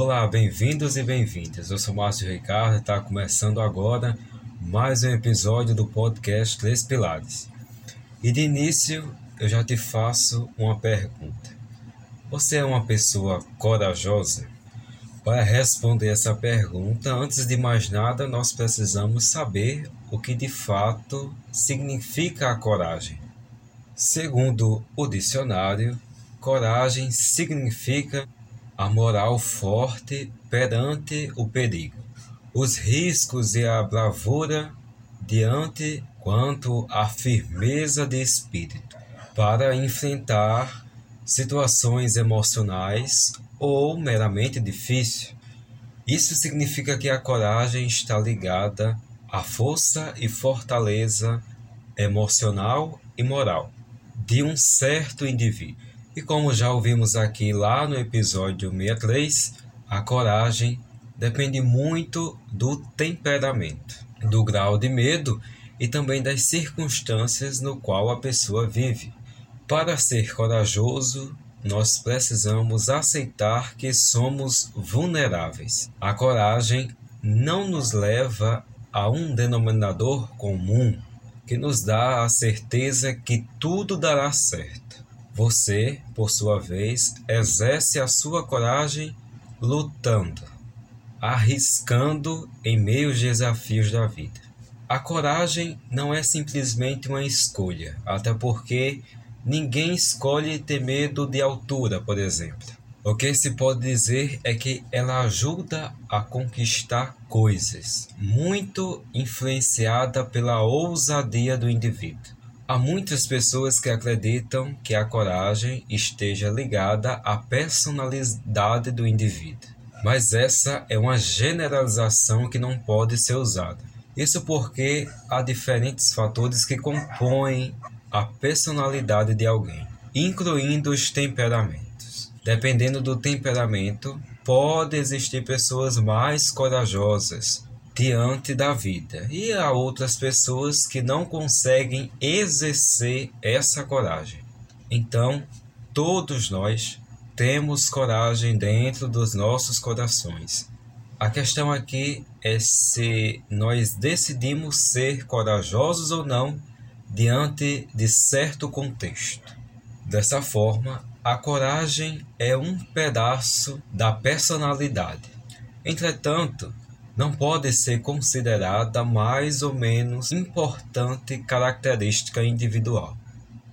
Olá, bem-vindos e bem-vindas. Eu sou Márcio Ricardo e está começando agora mais um episódio do podcast Três Pilares. E de início eu já te faço uma pergunta: Você é uma pessoa corajosa? Para responder essa pergunta, antes de mais nada, nós precisamos saber o que de fato significa a coragem. Segundo o dicionário, coragem significa a moral forte perante o perigo, os riscos e a bravura diante quanto à firmeza de espírito para enfrentar situações emocionais ou meramente difíceis. Isso significa que a coragem está ligada à força e fortaleza emocional e moral de um certo indivíduo. E como já ouvimos aqui lá no episódio 63, a coragem depende muito do temperamento, do grau de medo e também das circunstâncias no qual a pessoa vive. Para ser corajoso, nós precisamos aceitar que somos vulneráveis. A coragem não nos leva a um denominador comum que nos dá a certeza que tudo dará certo. Você, por sua vez, exerce a sua coragem lutando, arriscando em meio aos desafios da vida. A coragem não é simplesmente uma escolha, até porque ninguém escolhe ter medo de altura, por exemplo. O que se pode dizer é que ela ajuda a conquistar coisas, muito influenciada pela ousadia do indivíduo. Há muitas pessoas que acreditam que a coragem esteja ligada à personalidade do indivíduo, mas essa é uma generalização que não pode ser usada. Isso porque há diferentes fatores que compõem a personalidade de alguém, incluindo os temperamentos. Dependendo do temperamento, pode existir pessoas mais corajosas, diante da vida. E há outras pessoas que não conseguem exercer essa coragem. Então, todos nós temos coragem dentro dos nossos corações. A questão aqui é se nós decidimos ser corajosos ou não diante de certo contexto. Dessa forma, a coragem é um pedaço da personalidade. Entretanto, não pode ser considerada mais ou menos importante característica individual.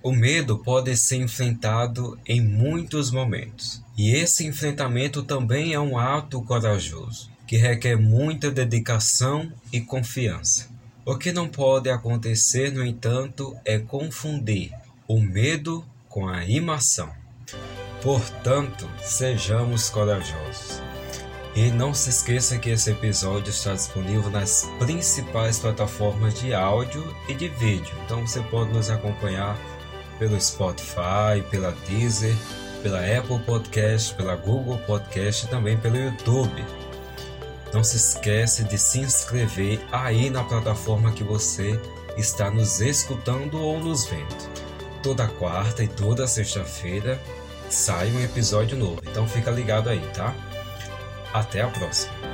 O medo pode ser enfrentado em muitos momentos, e esse enfrentamento também é um ato corajoso, que requer muita dedicação e confiança. O que não pode acontecer, no entanto, é confundir o medo com a imação. Portanto, sejamos corajosos. E não se esqueça que esse episódio está disponível nas principais plataformas de áudio e de vídeo. Então você pode nos acompanhar pelo Spotify, pela Deezer, pela Apple Podcast, pela Google Podcast e também pelo YouTube. Não se esqueça de se inscrever aí na plataforma que você está nos escutando ou nos vendo. Toda quarta e toda sexta-feira sai um episódio novo. Então fica ligado aí, tá? Até a próxima!